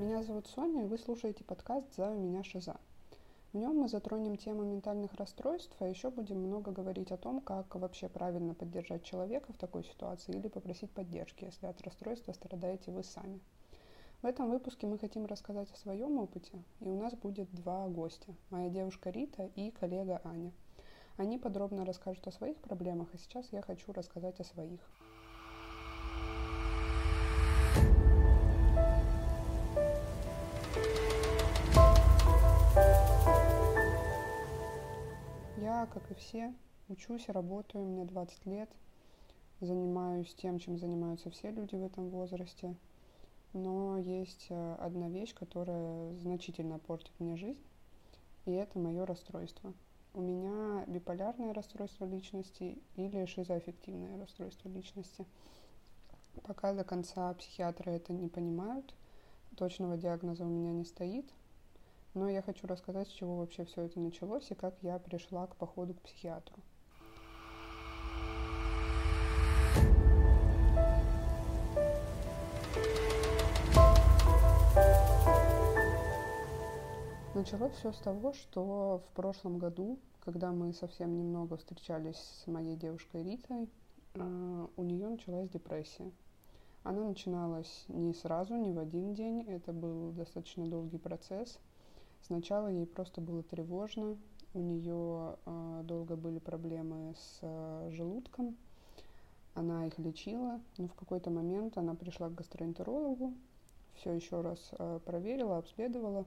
Меня зовут Соня, и вы слушаете подкаст «За меня Шиза». В нем мы затронем тему ментальных расстройств, а еще будем много говорить о том, как вообще правильно поддержать человека в такой ситуации или попросить поддержки, если от расстройства страдаете вы сами. В этом выпуске мы хотим рассказать о своем опыте, и у нас будет два гостя. Моя девушка Рита и коллега Аня. Они подробно расскажут о своих проблемах, а сейчас я хочу рассказать о своих. Я, как и все, учусь, работаю, мне 20 лет, занимаюсь тем, чем занимаются все люди в этом возрасте. Но есть э, одна вещь, которая значительно портит мне жизнь, и это мое расстройство. У меня биполярное расстройство личности или шизоаффективное расстройство личности. Пока до конца психиатры это не понимают, точного диагноза у меня не стоит, но я хочу рассказать, с чего вообще все это началось и как я пришла к походу к психиатру. Началось все с того, что в прошлом году, когда мы совсем немного встречались с моей девушкой Ритой, э, у нее началась депрессия. Она начиналась не сразу, не в один день, это был достаточно долгий процесс – Сначала ей просто было тревожно, у нее э, долго были проблемы с э, желудком, она их лечила, но в какой-то момент она пришла к гастроэнтерологу, все еще раз э, проверила, обследовала,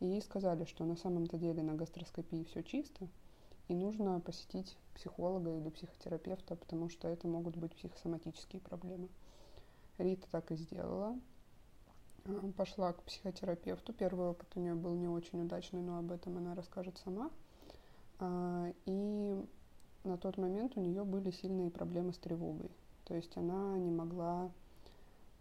и ей сказали, что на самом-то деле на гастроскопии все чисто, и нужно посетить психолога или психотерапевта, потому что это могут быть психосоматические проблемы. Рита так и сделала пошла к психотерапевту. Первый опыт у нее был не очень удачный, но об этом она расскажет сама. А, и на тот момент у нее были сильные проблемы с тревогой. То есть она не могла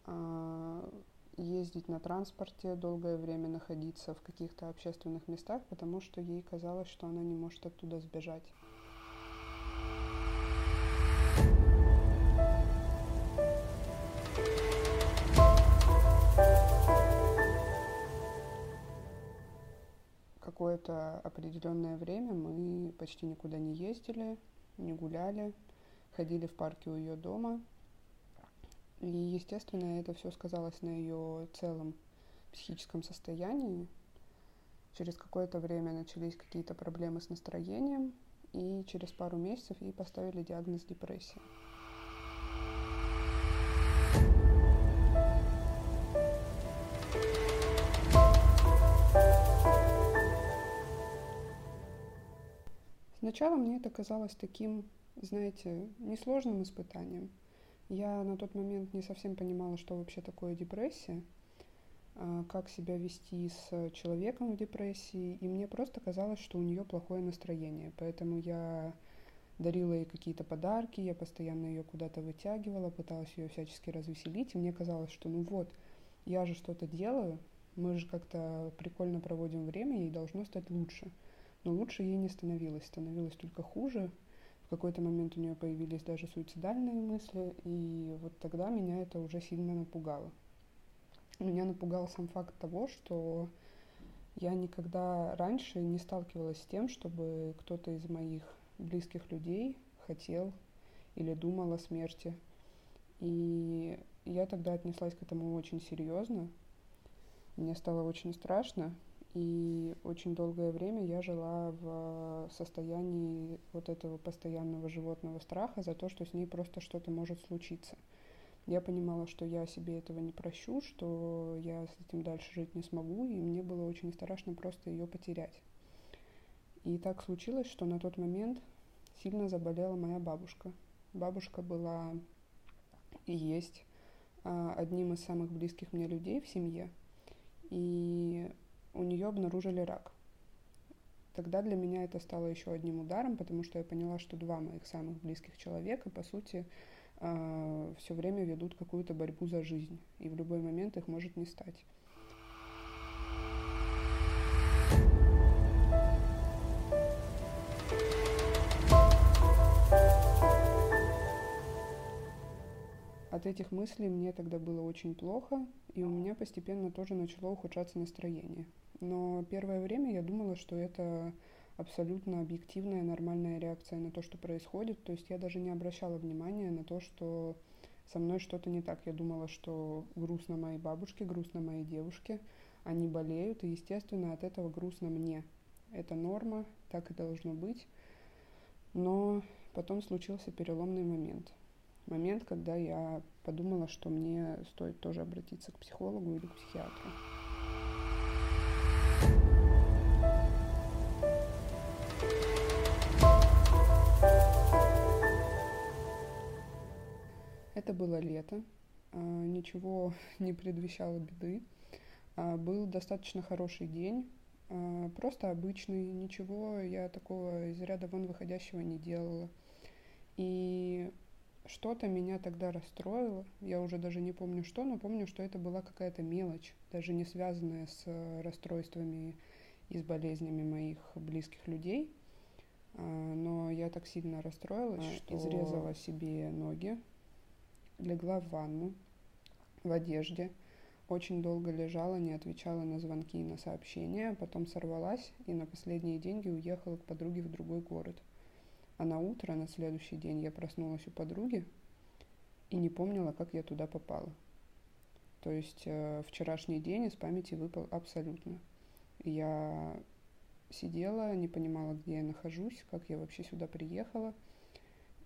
а, ездить на транспорте, долгое время находиться в каких-то общественных местах, потому что ей казалось, что она не может оттуда сбежать. Какое-то определенное время мы почти никуда не ездили, не гуляли, ходили в парке у ее дома. И, естественно, это все сказалось на ее целом психическом состоянии. Через какое-то время начались какие-то проблемы с настроением, и через пару месяцев ей поставили диагноз депрессия. Сначала мне это казалось таким, знаете, несложным испытанием. Я на тот момент не совсем понимала, что вообще такое депрессия, а, как себя вести с человеком в депрессии, и мне просто казалось, что у нее плохое настроение, поэтому я дарила ей какие-то подарки, я постоянно ее куда-то вытягивала, пыталась ее всячески развеселить, и мне казалось, что ну вот, я же что-то делаю, мы же как-то прикольно проводим время, ей должно стать лучше – но лучше ей не становилось, становилось только хуже. В какой-то момент у нее появились даже суицидальные мысли, и вот тогда меня это уже сильно напугало. Меня напугал сам факт того, что я никогда раньше не сталкивалась с тем, чтобы кто-то из моих близких людей хотел или думал о смерти. И я тогда отнеслась к этому очень серьезно. Мне стало очень страшно, и очень долгое время я жила в состоянии вот этого постоянного животного страха за то, что с ней просто что-то может случиться. Я понимала, что я себе этого не прощу, что я с этим дальше жить не смогу, и мне было очень страшно просто ее потерять. И так случилось, что на тот момент сильно заболела моя бабушка. Бабушка была и есть а, одним из самых близких мне людей в семье. И у нее обнаружили рак. Тогда для меня это стало еще одним ударом, потому что я поняла, что два моих самых близких человека, по сути, э, все время ведут какую-то борьбу за жизнь, и в любой момент их может не стать. от этих мыслей мне тогда было очень плохо, и у меня постепенно тоже начало ухудшаться настроение. Но первое время я думала, что это абсолютно объективная, нормальная реакция на то, что происходит. То есть я даже не обращала внимания на то, что со мной что-то не так. Я думала, что грустно моей бабушке, грустно моей девушке, они болеют, и, естественно, от этого грустно мне. Это норма, так и должно быть. Но потом случился переломный момент. Момент, когда я подумала, что мне стоит тоже обратиться к психологу или к психиатру. Это было лето, а, ничего не предвещало беды. А, был достаточно хороший день, а, просто обычный, ничего я такого из ряда вон выходящего не делала. И что-то меня тогда расстроило, я уже даже не помню что, но помню, что это была какая-то мелочь, даже не связанная с расстройствами и с болезнями моих близких людей. Но я так сильно расстроилась, что изрезала себе ноги, легла в ванну в одежде, очень долго лежала, не отвечала на звонки и на сообщения, потом сорвалась и на последние деньги уехала к подруге в другой город. А на утро, на следующий день, я проснулась у подруги и не помнила, как я туда попала. То есть э, вчерашний день из памяти выпал абсолютно. Я сидела, не понимала, где я нахожусь, как я вообще сюда приехала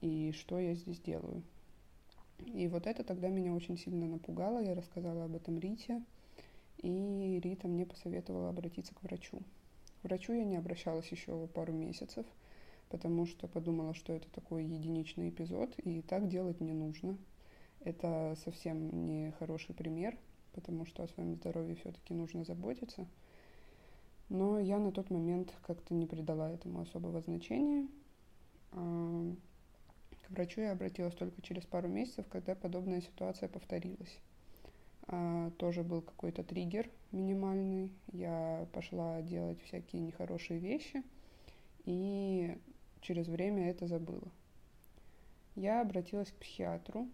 и что я здесь делаю. И вот это тогда меня очень сильно напугало. Я рассказала об этом Рите, и Рита мне посоветовала обратиться к врачу. К врачу я не обращалась еще пару месяцев, потому что подумала, что это такой единичный эпизод, и так делать не нужно. Это совсем не хороший пример, потому что о своем здоровье все-таки нужно заботиться. Но я на тот момент как-то не придала этому особого значения врачу я обратилась только через пару месяцев, когда подобная ситуация повторилась. А, тоже был какой-то триггер минимальный. Я пошла делать всякие нехорошие вещи и через время это забыла. Я обратилась к психиатру,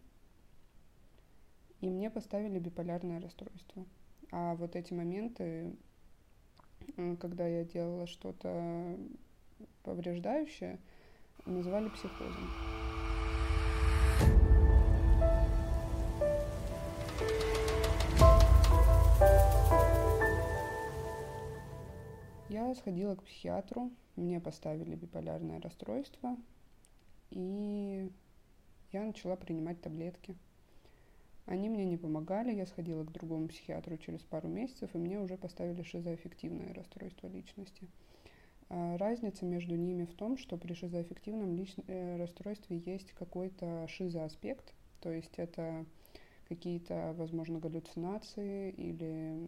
и мне поставили биполярное расстройство. А вот эти моменты, когда я делала что-то повреждающее, называли психозом. Я сходила к психиатру, мне поставили биполярное расстройство, и я начала принимать таблетки. Они мне не помогали, я сходила к другому психиатру через пару месяцев, и мне уже поставили шизоаффективное расстройство личности. А разница между ними в том, что при шизоаффективном лич... Э, расстройстве есть какой-то шизоаспект, то есть это какие-то, возможно, галлюцинации или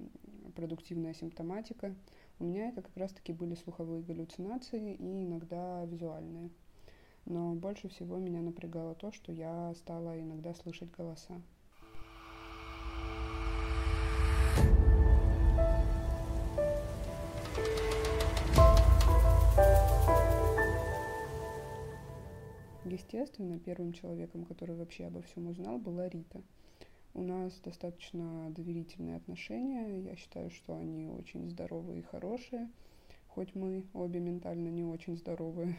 продуктивная симптоматика. У меня это как раз-таки были слуховые галлюцинации и иногда визуальные. Но больше всего меня напрягало то, что я стала иногда слышать голоса. Естественно, первым человеком, который вообще обо всем узнал, была Рита – у нас достаточно доверительные отношения. Я считаю, что они очень здоровые и хорошие, хоть мы обе ментально не очень здоровые.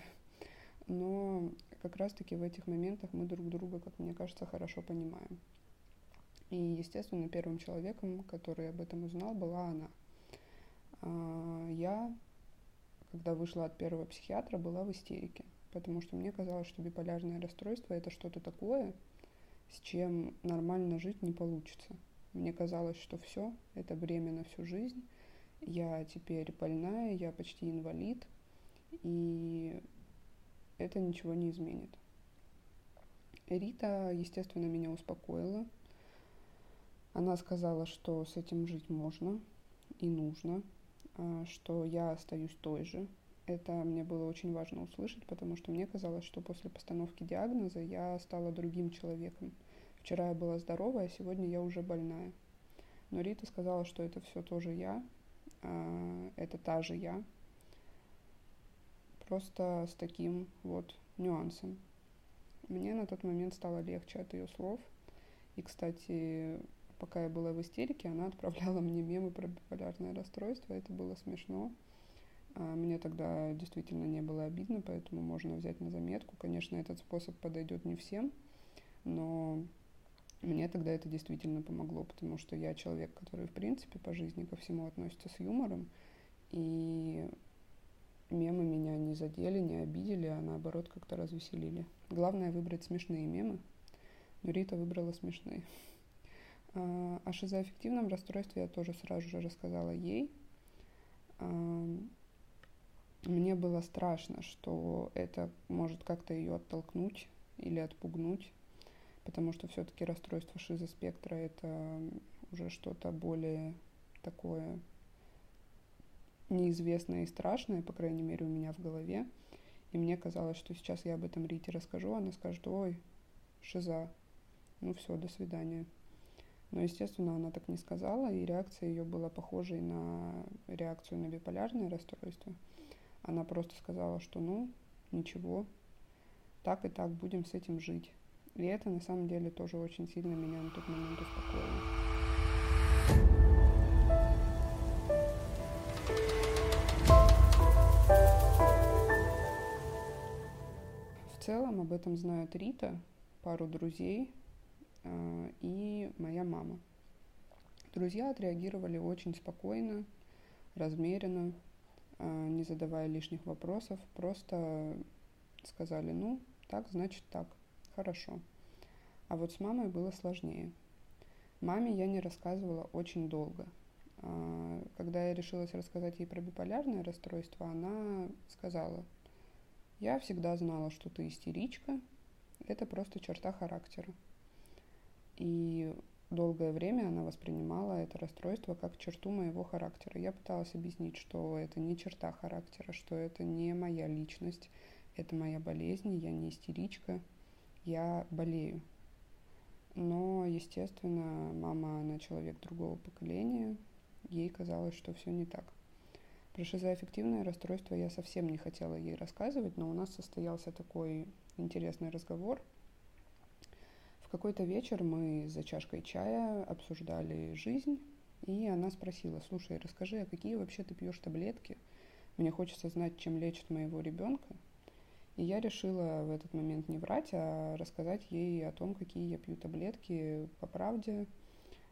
Но как раз-таки в этих моментах мы друг друга, как мне кажется, хорошо понимаем. И, естественно, первым человеком, который об этом узнал, была она. А, я, когда вышла от первого психиатра, была в истерике, потому что мне казалось, что биполярное расстройство это что-то такое, с чем нормально жить не получится. Мне казалось, что все, это бремя на всю жизнь. Я теперь больная, я почти инвалид, и это ничего не изменит. Рита, естественно, меня успокоила. Она сказала, что с этим жить можно и нужно, а, что я остаюсь той же, это мне было очень важно услышать, потому что мне казалось, что после постановки диагноза я стала другим человеком. Вчера я была здоровая, а сегодня я уже больная. Но Рита сказала, что это все тоже я, а, это та же я, просто с таким вот нюансом. Мне на тот момент стало легче от ее слов, И, кстати, пока я была в истерике, она отправляла мне мемы про биполярное расстройство. Это было смешно. А мне тогда действительно не было обидно, поэтому можно взять на заметку. Конечно, этот способ подойдет не всем, но мне тогда это действительно помогло, потому что я человек, который, в принципе, по жизни ко всему относится с юмором, и мемы меня не задели, не обидели, а наоборот как-то развеселили. Главное выбрать смешные мемы, но Рита выбрала смешные. А, о шизоаффективном расстройстве я тоже сразу же рассказала ей. Мне было страшно, что это может как-то ее оттолкнуть или отпугнуть, потому что все-таки расстройство шизоспектра это уже что-то более такое неизвестное и страшное, по крайней мере, у меня в голове. И мне казалось, что сейчас я об этом Рите расскажу, она скажет, ой, шиза, ну все, до свидания. Но, естественно, она так не сказала, и реакция ее была похожей на реакцию на биполярное расстройство – она просто сказала, что ну, ничего, так и так будем с этим жить. И это на самом деле тоже очень сильно меня на тот момент успокоило. В целом об этом знают Рита, пару друзей э, и моя мама. Друзья отреагировали очень спокойно, размеренно, а, не задавая лишних вопросов, просто сказали, ну, так, значит так, хорошо. А вот с мамой было сложнее. Маме я не рассказывала очень долго. А, когда я решилась рассказать ей про биполярное расстройство, она сказала, я всегда знала, что ты истеричка, это просто черта характера. И долгое время она воспринимала это расстройство как черту моего характера. Я пыталась объяснить, что это не черта характера, что это не моя личность, это моя болезнь, я не истеричка, я болею. Но, естественно, мама, она человек другого поколения, ей казалось, что все не так. Про шизоаффективное расстройство я совсем не хотела ей рассказывать, но у нас состоялся такой интересный разговор – какой-то вечер мы за чашкой чая обсуждали жизнь, и она спросила, слушай, расскажи, а какие вообще ты пьешь таблетки? Мне хочется знать, чем лечат моего ребенка. И я решила в этот момент не врать, а рассказать ей о том, какие я пью таблетки по правде,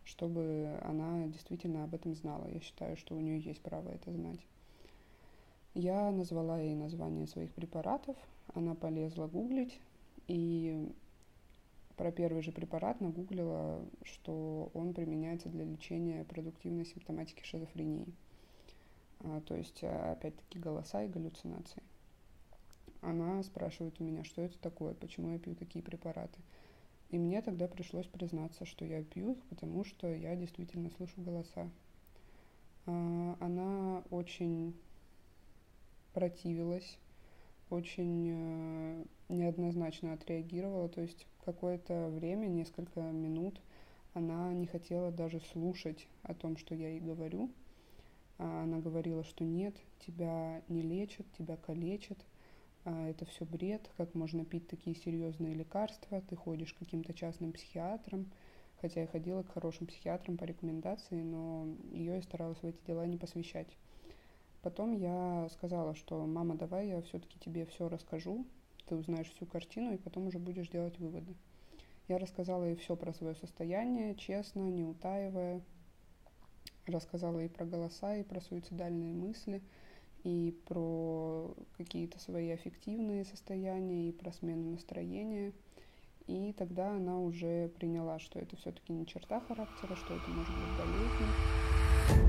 чтобы она действительно об этом знала. Я считаю, что у нее есть право это знать. Я назвала ей название своих препаратов, она полезла гуглить, и про первый же препарат нагуглила, что он применяется для лечения продуктивной симптоматики шизофрении. А, то есть, а, опять-таки, голоса и галлюцинации. Она спрашивает у меня, что это такое, почему я пью такие препараты. И мне тогда пришлось признаться, что я пью их, потому что я действительно слышу голоса. А, она очень противилась, очень э, неоднозначно отреагировала, то есть какое-то время, несколько минут, она не хотела даже слушать о том, что я ей говорю. А она говорила, что нет, тебя не лечат, тебя калечат, а это все бред, как можно пить такие серьезные лекарства, ты ходишь к каким-то частным психиатрам, хотя я ходила к хорошим психиатрам по рекомендации, но ее я старалась в эти дела не посвящать. Потом я сказала, что мама, давай я все-таки тебе все расскажу, ты узнаешь всю картину и потом уже будешь делать выводы. Я рассказала ей все про свое состояние, честно, не утаивая. Рассказала ей про голоса, и про суицидальные мысли, и про какие-то свои аффективные состояния, и про смену настроения. И тогда она уже приняла, что это все-таки не черта характера, что это может быть болезнь.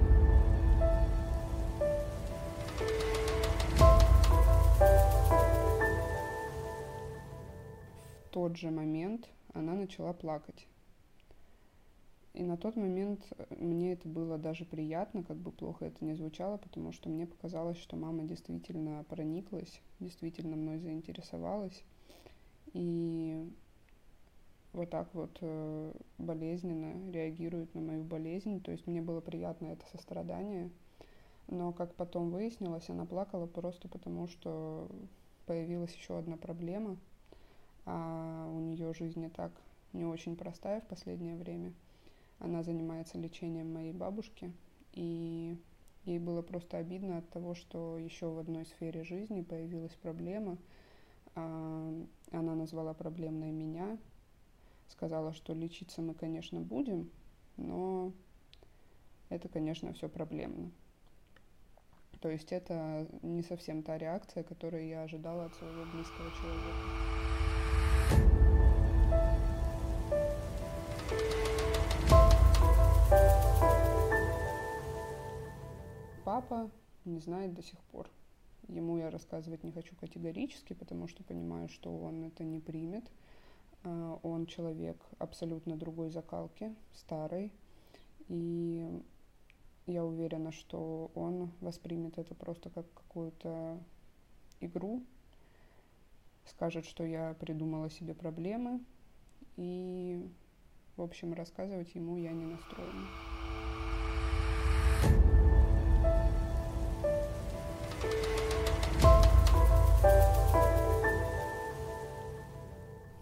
тот же момент она начала плакать. И на тот момент э, мне это было даже приятно, как бы плохо это не звучало, потому что мне показалось, что мама действительно прониклась, действительно мной заинтересовалась. И вот так вот э, болезненно реагирует на мою болезнь. То есть мне было приятно это сострадание. Но, как потом выяснилось, она плакала просто потому, что появилась еще одна проблема – а у нее жизнь не так не очень простая в последнее время. Она занимается лечением моей бабушки, и ей было просто обидно от того, что еще в одной сфере жизни появилась проблема. А, она назвала проблемной меня, сказала, что лечиться мы, конечно, будем, но это, конечно, все проблемно. То есть это не совсем та реакция, которую я ожидала от своего близкого человека. Папа не знает до сих пор. Ему я рассказывать не хочу категорически, потому что понимаю, что он это не примет. А, он человек абсолютно другой закалки, старый. И я уверена, что он воспримет это просто как какую-то игру, скажет, что я придумала себе проблемы, и, в общем, рассказывать ему я не настроена.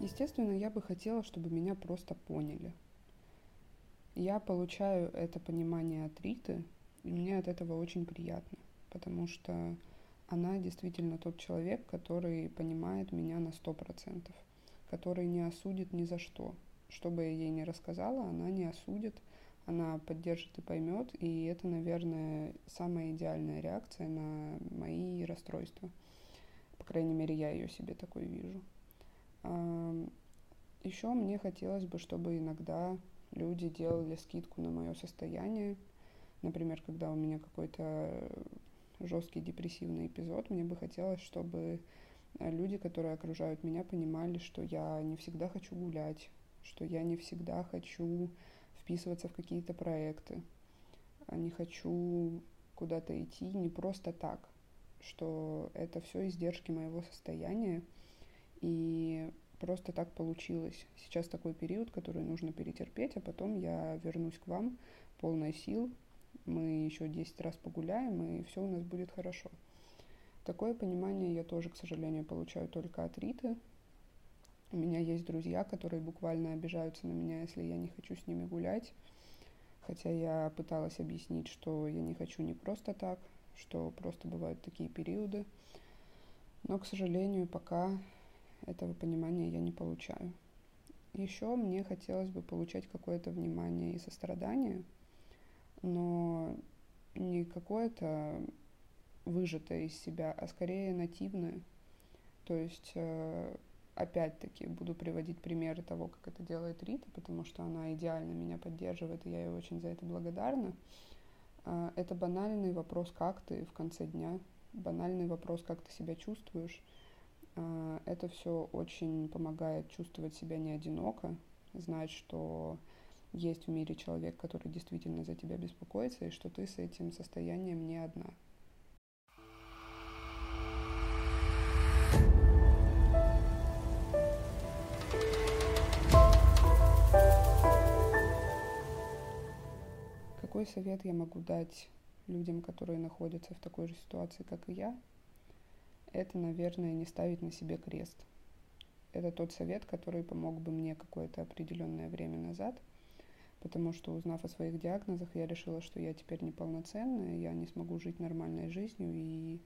Естественно, я бы хотела, чтобы меня просто поняли. Я получаю это понимание от Риты, и мне от этого очень приятно, потому что она действительно тот человек, который понимает меня на сто процентов, который не осудит ни за что. Что бы я ей не рассказала, она не осудит, она поддержит и поймет, и это, наверное, самая идеальная реакция на мои расстройства. По крайней мере, я ее себе такой вижу. Еще мне хотелось бы, чтобы иногда люди делали скидку на мое состояние. Например, когда у меня какой-то жесткий депрессивный эпизод, мне бы хотелось, чтобы люди, которые окружают меня, понимали, что я не всегда хочу гулять, что я не всегда хочу вписываться в какие-то проекты, а не хочу куда-то идти не просто так, что это все издержки моего состояния, и просто так получилось. Сейчас такой период, который нужно перетерпеть, а потом я вернусь к вам полной сил, мы еще 10 раз погуляем, и все у нас будет хорошо. Такое понимание я тоже, к сожалению, получаю только от Риты. У меня есть друзья, которые буквально обижаются на меня, если я не хочу с ними гулять. Хотя я пыталась объяснить, что я не хочу не просто так, что просто бывают такие периоды. Но, к сожалению, пока этого понимания я не получаю. Еще мне хотелось бы получать какое-то внимание и сострадание, но не какое-то выжатое из себя, а скорее нативное. То есть, э, опять-таки, буду приводить примеры того, как это делает Рита, потому что она идеально меня поддерживает, и я ей очень за это благодарна. А, это банальный вопрос, как ты в конце дня, банальный вопрос, как ты себя чувствуешь, это все очень помогает чувствовать себя не одиноко, знать, что есть в мире человек, который действительно за тебя беспокоится, и что ты с этим состоянием не одна. Какой совет я могу дать людям, которые находятся в такой же ситуации, как и я? Это, наверное, не ставить на себе крест. Это тот совет, который помог бы мне какое-то определенное время назад, потому что, узнав о своих диагнозах, я решила, что я теперь неполноценная, я не смогу жить нормальной жизнью, и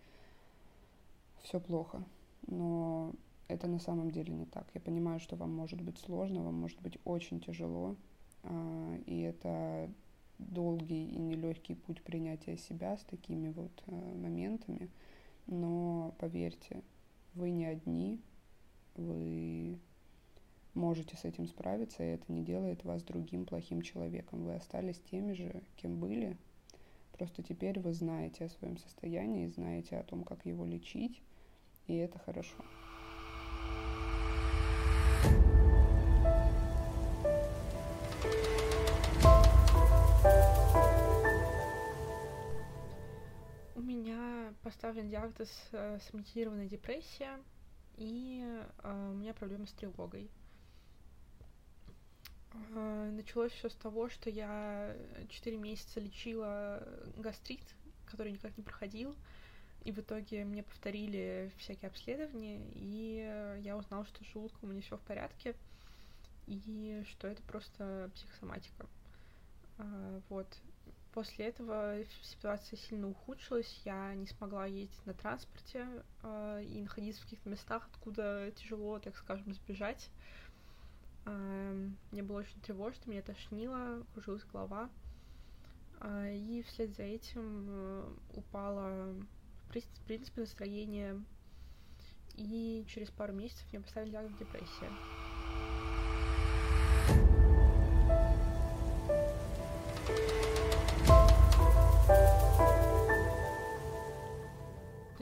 все плохо. Но это на самом деле не так. Я понимаю, что вам может быть сложно, вам может быть очень тяжело, а, и это долгий и нелегкий путь принятия себя с такими вот э, моментами – но поверьте, вы не одни, вы можете с этим справиться, и это не делает вас другим плохим человеком. Вы остались теми же, кем были, просто теперь вы знаете о своем состоянии, знаете о том, как его лечить, и это хорошо. Поставлен диагноз э, соматизированная депрессия, и э, у меня проблемы с тревогой. Э, началось все с того, что я 4 месяца лечила гастрит, который никак не проходил, и в итоге мне повторили всякие обследования, и я узнала, что с желудком у меня все в порядке. и что это просто психосоматика. А, вот. После этого ситуация сильно ухудшилась, я не смогла ездить на транспорте э, и находиться в каких-то местах, откуда тяжело, так скажем, сбежать. Э, мне было очень тревожно, меня тошнило, кружилась голова. Э, и вслед за этим э, упало, в принципе, настроение. И через пару месяцев мне поставили диагноз депрессия.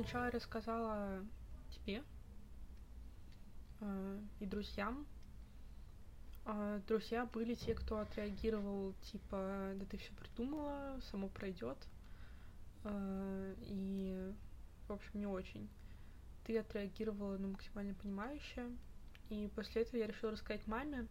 Сначала рассказала тебе э, и друзьям. А друзья были те, кто отреагировал, типа, да ты все придумала, само пройдет. Э, и, в общем, не очень. Ты отреагировала, ну, максимально понимающе. И после этого я решила рассказать маме,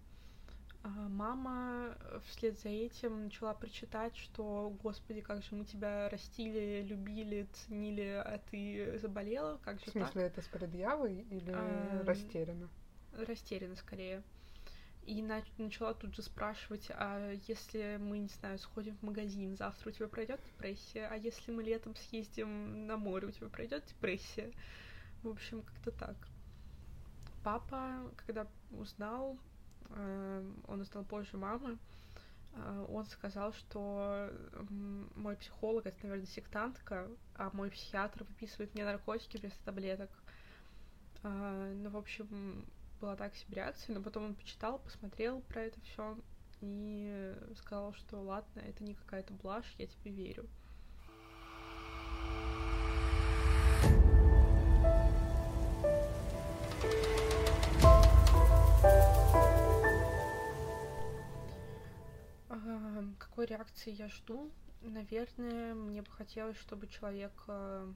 мама э, вслед за этим начала прочитать, что, господи, как же мы тебя растили, любили, ценили, а ты заболела, как же В смысле, так? это с предъявой или а, растеряна? Растеряна, скорее. И на начала тут же спрашивать, а если мы, не знаю, сходим в магазин, завтра у тебя пройдет депрессия, а если мы летом съездим на море, у тебя пройдет депрессия? В общем, как-то так. Папа, когда узнал, он узнал позже мамы, э, он сказал, что мой психолог это, наверное, сектантка, а мой психиатр выписывает мне наркотики вместо таблеток. Э, ну, в общем, была так себе реакция, но потом он почитал, посмотрел про это все и сказал, что ладно, это не какая-то блажь, я тебе верю. Реакции я жду? Наверное, мне бы хотелось, чтобы человек э,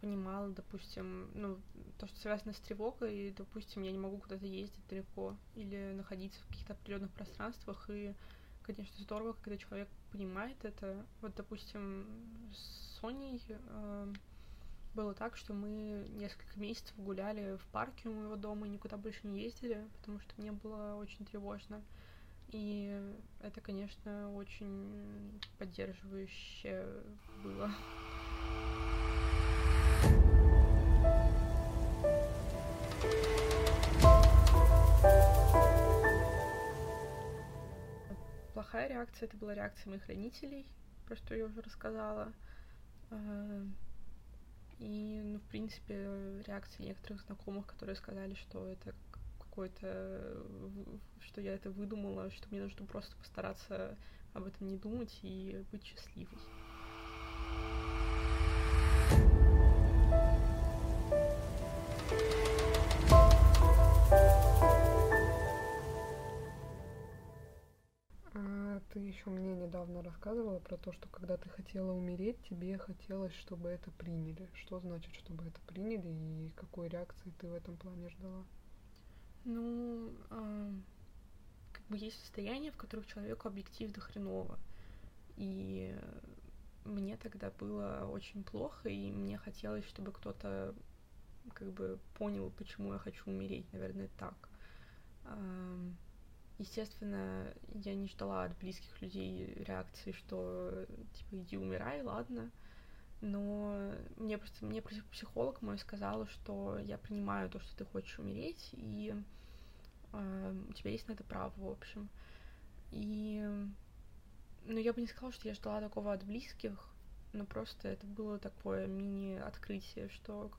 понимал, допустим, ну, то, что связано с тревогой, и, допустим, я не могу куда-то ездить далеко или находиться в каких-то определенных пространствах, и, конечно, здорово, когда человек понимает это. Вот, допустим, с Соней э, было так, что мы несколько месяцев гуляли в парке у моего дома и никуда больше не ездили, потому что мне было очень тревожно. И это, конечно, очень поддерживающе было. Плохая реакция это была реакция моих родителей, про что я уже рассказала. А, и, ну, в принципе, реакции некоторых знакомых, которые сказали, что это какой-то, что я это выдумала, что мне нужно просто постараться об этом не думать и быть счастливой. А ты еще мне недавно рассказывала про то, что когда ты хотела умереть, тебе хотелось, чтобы это приняли. Что значит, чтобы это приняли, и какой реакции ты в этом плане ждала? Ну, э, как бы есть состояния, в которых человеку объективно хреново. И мне тогда было очень плохо, и мне хотелось, чтобы кто-то как бы понял, почему я хочу умереть, наверное, так. Естественно, я не ждала от близких людей реакции, что типа иди умирай, ладно но мне просто мне психолог мой сказала, что я принимаю то, что ты хочешь умереть, и у тебя есть на это право, в общем. И ну, я бы не сказала, что я ждала такого от близких, но просто это было такое мини-открытие, что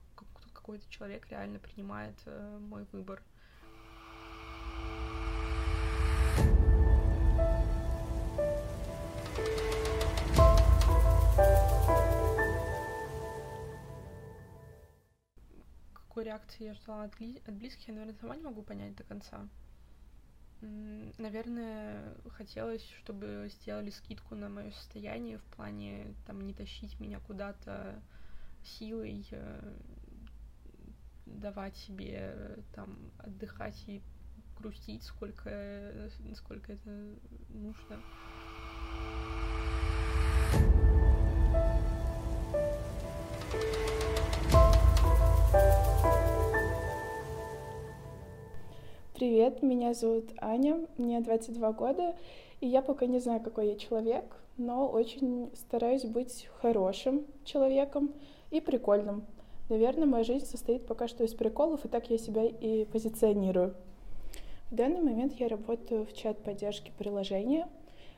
какой-то человек реально принимает э, мой выбор. Какой реакции я ждала от, от близких, я, наверное, сама не могу понять до конца. Наверное, хотелось, чтобы сделали скидку на мое состояние в плане там не тащить меня куда-то силой, э, давать себе там отдыхать и грустить, сколько, сколько это нужно. Привет, меня зовут Аня, мне 22 года, и я пока не знаю, какой я человек, но очень стараюсь быть хорошим человеком и прикольным. Наверное, моя жизнь состоит пока что из приколов, и так я себя и позиционирую. В данный момент я работаю в чат поддержки приложения,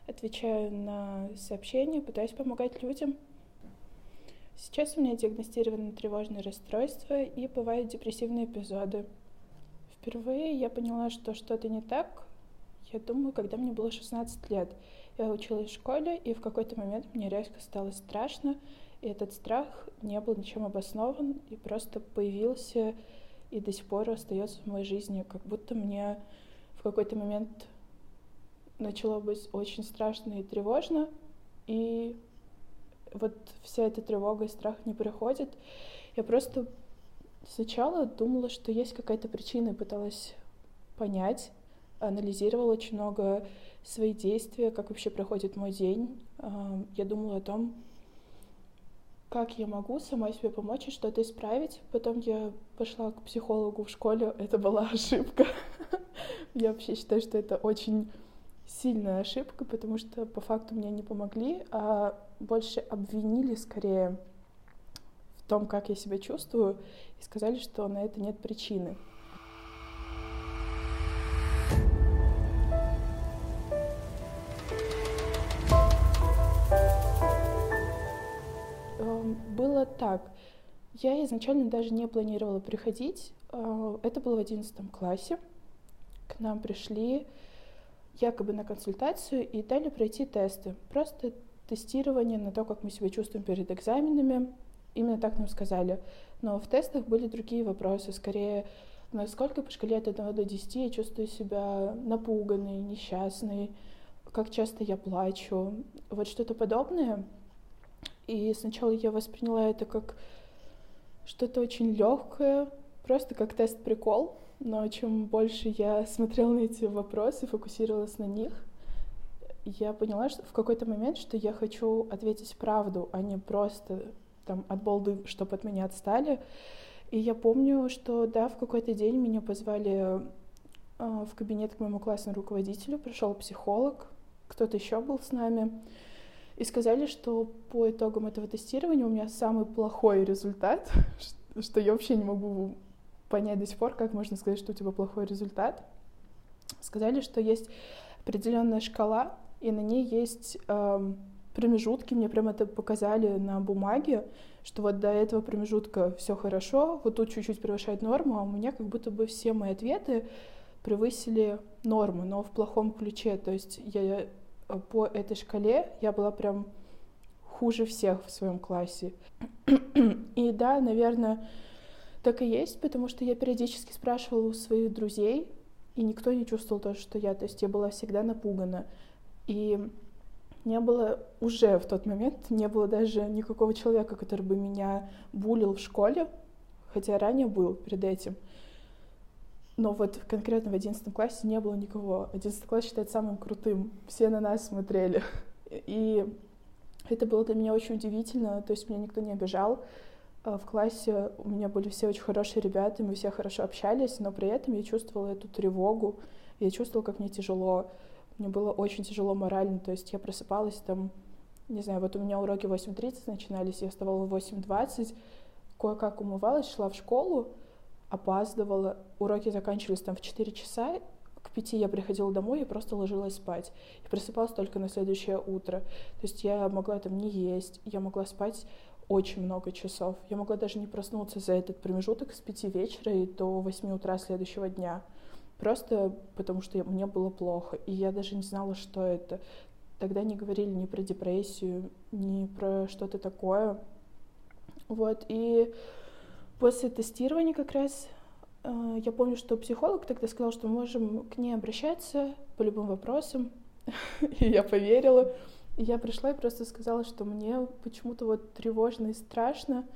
отвечаю на сообщения, пытаюсь помогать людям. Сейчас у меня диагностировано тревожное расстройство и бывают депрессивные эпизоды — Впервые я поняла, что что-то не так, я думаю, когда мне было 16 лет. Я училась в школе, и в какой-то момент мне резко стало страшно, и этот страх не был ничем обоснован, и просто появился и до сих пор остается в моей жизни, как будто мне в какой-то момент начало быть очень страшно и тревожно, и вот вся эта тревога и страх не приходит. Я просто Сначала думала, что есть какая-то причина, пыталась понять, анализировала очень много свои действия, как вообще проходит мой день. Я думала о том, как я могу сама себе помочь и что-то исправить. Потом я пошла к психологу в школе, это была ошибка. Я вообще считаю, что это очень сильная ошибка, потому что по факту мне не помогли, а больше обвинили скорее том, как я себя чувствую, и сказали, что на это нет причины. Эм, было так. Я изначально даже не планировала приходить. Э, это было в одиннадцатом классе. К нам пришли якобы на консультацию и дали пройти тесты. Просто тестирование на то, как мы себя чувствуем перед экзаменами, Именно так нам сказали. Но в тестах были другие вопросы, скорее, насколько по шкале от 1 до 10 я чувствую себя напуганной, несчастной, как часто я плачу, вот что-то подобное. И сначала я восприняла это как что-то очень легкое, просто как тест-прикол, но чем больше я смотрела на эти вопросы, фокусировалась на них, я поняла что в какой-то момент, что я хочу ответить правду, а не просто там от балды, чтобы от меня отстали. И я помню, что да, в какой-то день меня позвали э, в кабинет к моему классному руководителю, пришел психолог, кто-то еще был с нами, и сказали, что по итогам этого тестирования у меня самый плохой результат, что я вообще не могу понять до сих пор, как можно сказать, что у тебя плохой результат. Сказали, что есть определенная шкала, и на ней есть промежутки, мне прям это показали на бумаге, что вот до этого промежутка все хорошо, вот тут чуть-чуть превышает норму, а у меня как будто бы все мои ответы превысили норму, но в плохом ключе. То есть я э, по этой шкале я была прям хуже всех в своем классе. И да, наверное, так и есть, потому что я периодически спрашивала у своих друзей, и никто не чувствовал то, что я. То есть я была всегда напугана. И не было уже в тот момент, не было даже никакого человека, который бы меня булил в школе, хотя ранее был перед этим. Но вот конкретно в одиннадцатом классе не было никого. Одиннадцатый класс считается самым крутым. Все на нас смотрели. И это было для меня очень удивительно. То есть меня никто не обижал. А в классе у меня были все очень хорошие ребята, мы все хорошо общались, но при этом я чувствовала эту тревогу. Я чувствовала, как мне тяжело. Мне было очень тяжело морально, то есть я просыпалась там, не знаю, вот у меня уроки в 8.30 начинались, я вставала в 8.20, кое-как умывалась, шла в школу, опаздывала, уроки заканчивались там в 4 часа, к пяти я приходила домой и просто ложилась спать. И просыпалась только на следующее утро. То есть я могла там не есть, я могла спать очень много часов. Я могла даже не проснуться за этот промежуток с пяти вечера и до восьми утра следующего дня. Просто потому что мне было плохо, и я даже не знала, что это. Тогда не говорили ни про депрессию, ни про что-то такое. Вот, и после тестирования как раз э, я помню, что психолог тогда сказал, что мы можем к ней обращаться по любым вопросам, и я поверила. И я пришла и просто сказала, что мне почему-то вот тревожно и страшно,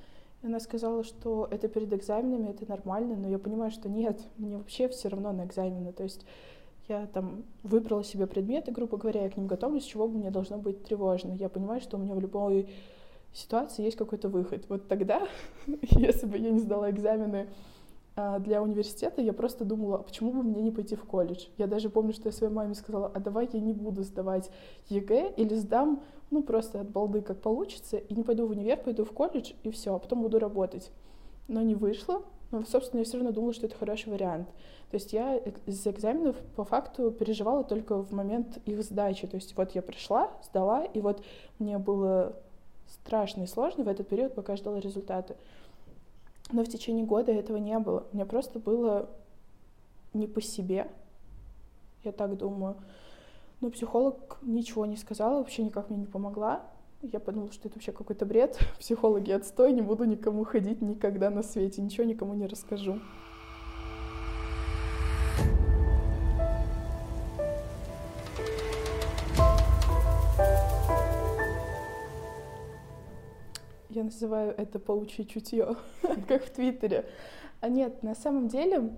она сказала, что это перед экзаменами, это нормально, но я понимаю, что нет, мне вообще все равно на экзамены. То есть я там выбрала себе предметы, грубо говоря, я к ним готовлюсь, чего бы мне должно быть тревожно. Я понимаю, что у меня в любой ситуации есть какой-то выход. Вот тогда, если бы я не сдала экзамены а для университета я просто думала, а почему бы мне не пойти в колледж. Я даже помню, что я своей маме сказала, а давай я не буду сдавать ЕГЭ или сдам, ну, просто от балды как получится, и не пойду в универ, пойду в колледж, и все, а потом буду работать. Но не вышло, но, собственно, я все равно думала, что это хороший вариант. То есть я из экзаменов по факту переживала только в момент их сдачи. То есть вот я пришла, сдала, и вот мне было страшно и сложно в этот период, пока ждала результаты. Но в течение года этого не было. Мне просто было не по себе, я так думаю. Но психолог ничего не сказала, вообще никак мне не помогла. Я подумала, что это вообще какой-то бред. Психологи отстой, не буду никому ходить никогда на свете, ничего никому не расскажу. Я называю это паучье чутье, как в Твиттере. А нет, на самом деле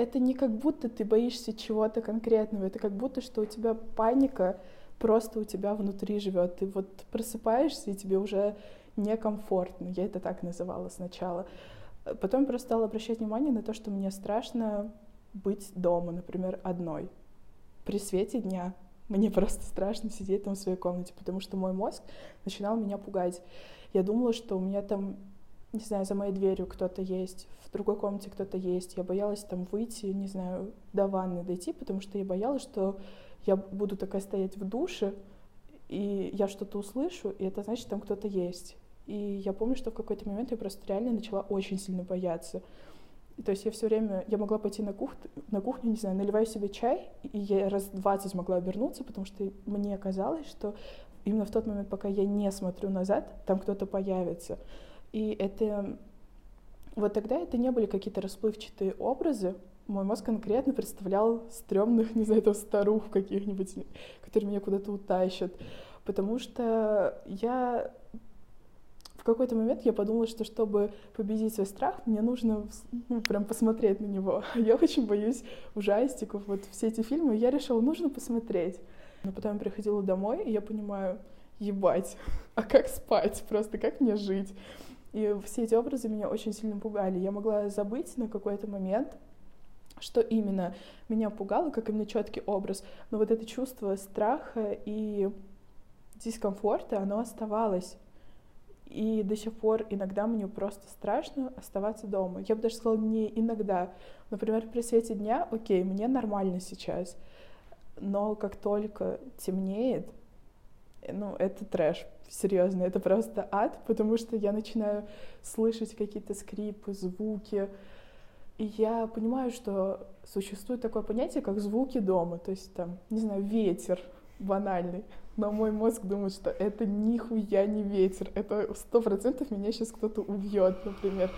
это не как будто ты боишься чего-то конкретного, это как будто, что у тебя паника просто у тебя внутри живет. Ты вот просыпаешься, и тебе уже некомфортно. Я это так называла сначала. Потом просто стала обращать внимание на то, что мне страшно быть дома, например, одной. При свете дня мне просто страшно сидеть там в своей комнате, потому что мой мозг начинал меня пугать. Я думала, что у меня там, не знаю, за моей дверью кто-то есть, в другой комнате кто-то есть. Я боялась там выйти, не знаю, до ванны дойти, потому что я боялась, что я буду такая стоять в душе, и я что-то услышу, и это значит, там кто-то есть. И я помню, что в какой-то момент я просто реально начала очень сильно бояться. То есть я все время, я могла пойти на, кух, на кухню, не знаю, наливаю себе чай, и я раз 20 могла обернуться, потому что мне казалось, что именно в тот момент, пока я не смотрю назад, там кто-то появится. И это... Вот тогда это не были какие-то расплывчатые образы, мой мозг конкретно представлял стрёмных, не знаю, там, старух каких-нибудь, которые меня куда-то утащат. Потому что я в какой-то момент я подумала, что чтобы победить свой страх, мне нужно ну, прям посмотреть на него. Я очень боюсь ужастиков, вот все эти фильмы. Я решила, нужно посмотреть. Но потом я приходила домой, и я понимаю, ебать, а как спать? Просто как мне жить? И все эти образы меня очень сильно пугали. Я могла забыть на какой-то момент, что именно меня пугало, как именно четкий образ. Но вот это чувство страха и дискомфорта, оно оставалось. И до сих пор иногда мне просто страшно оставаться дома. Я бы даже сказала, не иногда. Например, при свете дня, окей, мне нормально сейчас. Но как только темнеет, ну, это трэш, серьезно, это просто ад, потому что я начинаю слышать какие-то скрипы, звуки, и я понимаю, что существует такое понятие, как звуки дома, то есть там, не знаю, ветер банальный но мой мозг думает, что это нихуя не ветер, это сто процентов меня сейчас кто-то убьет, например.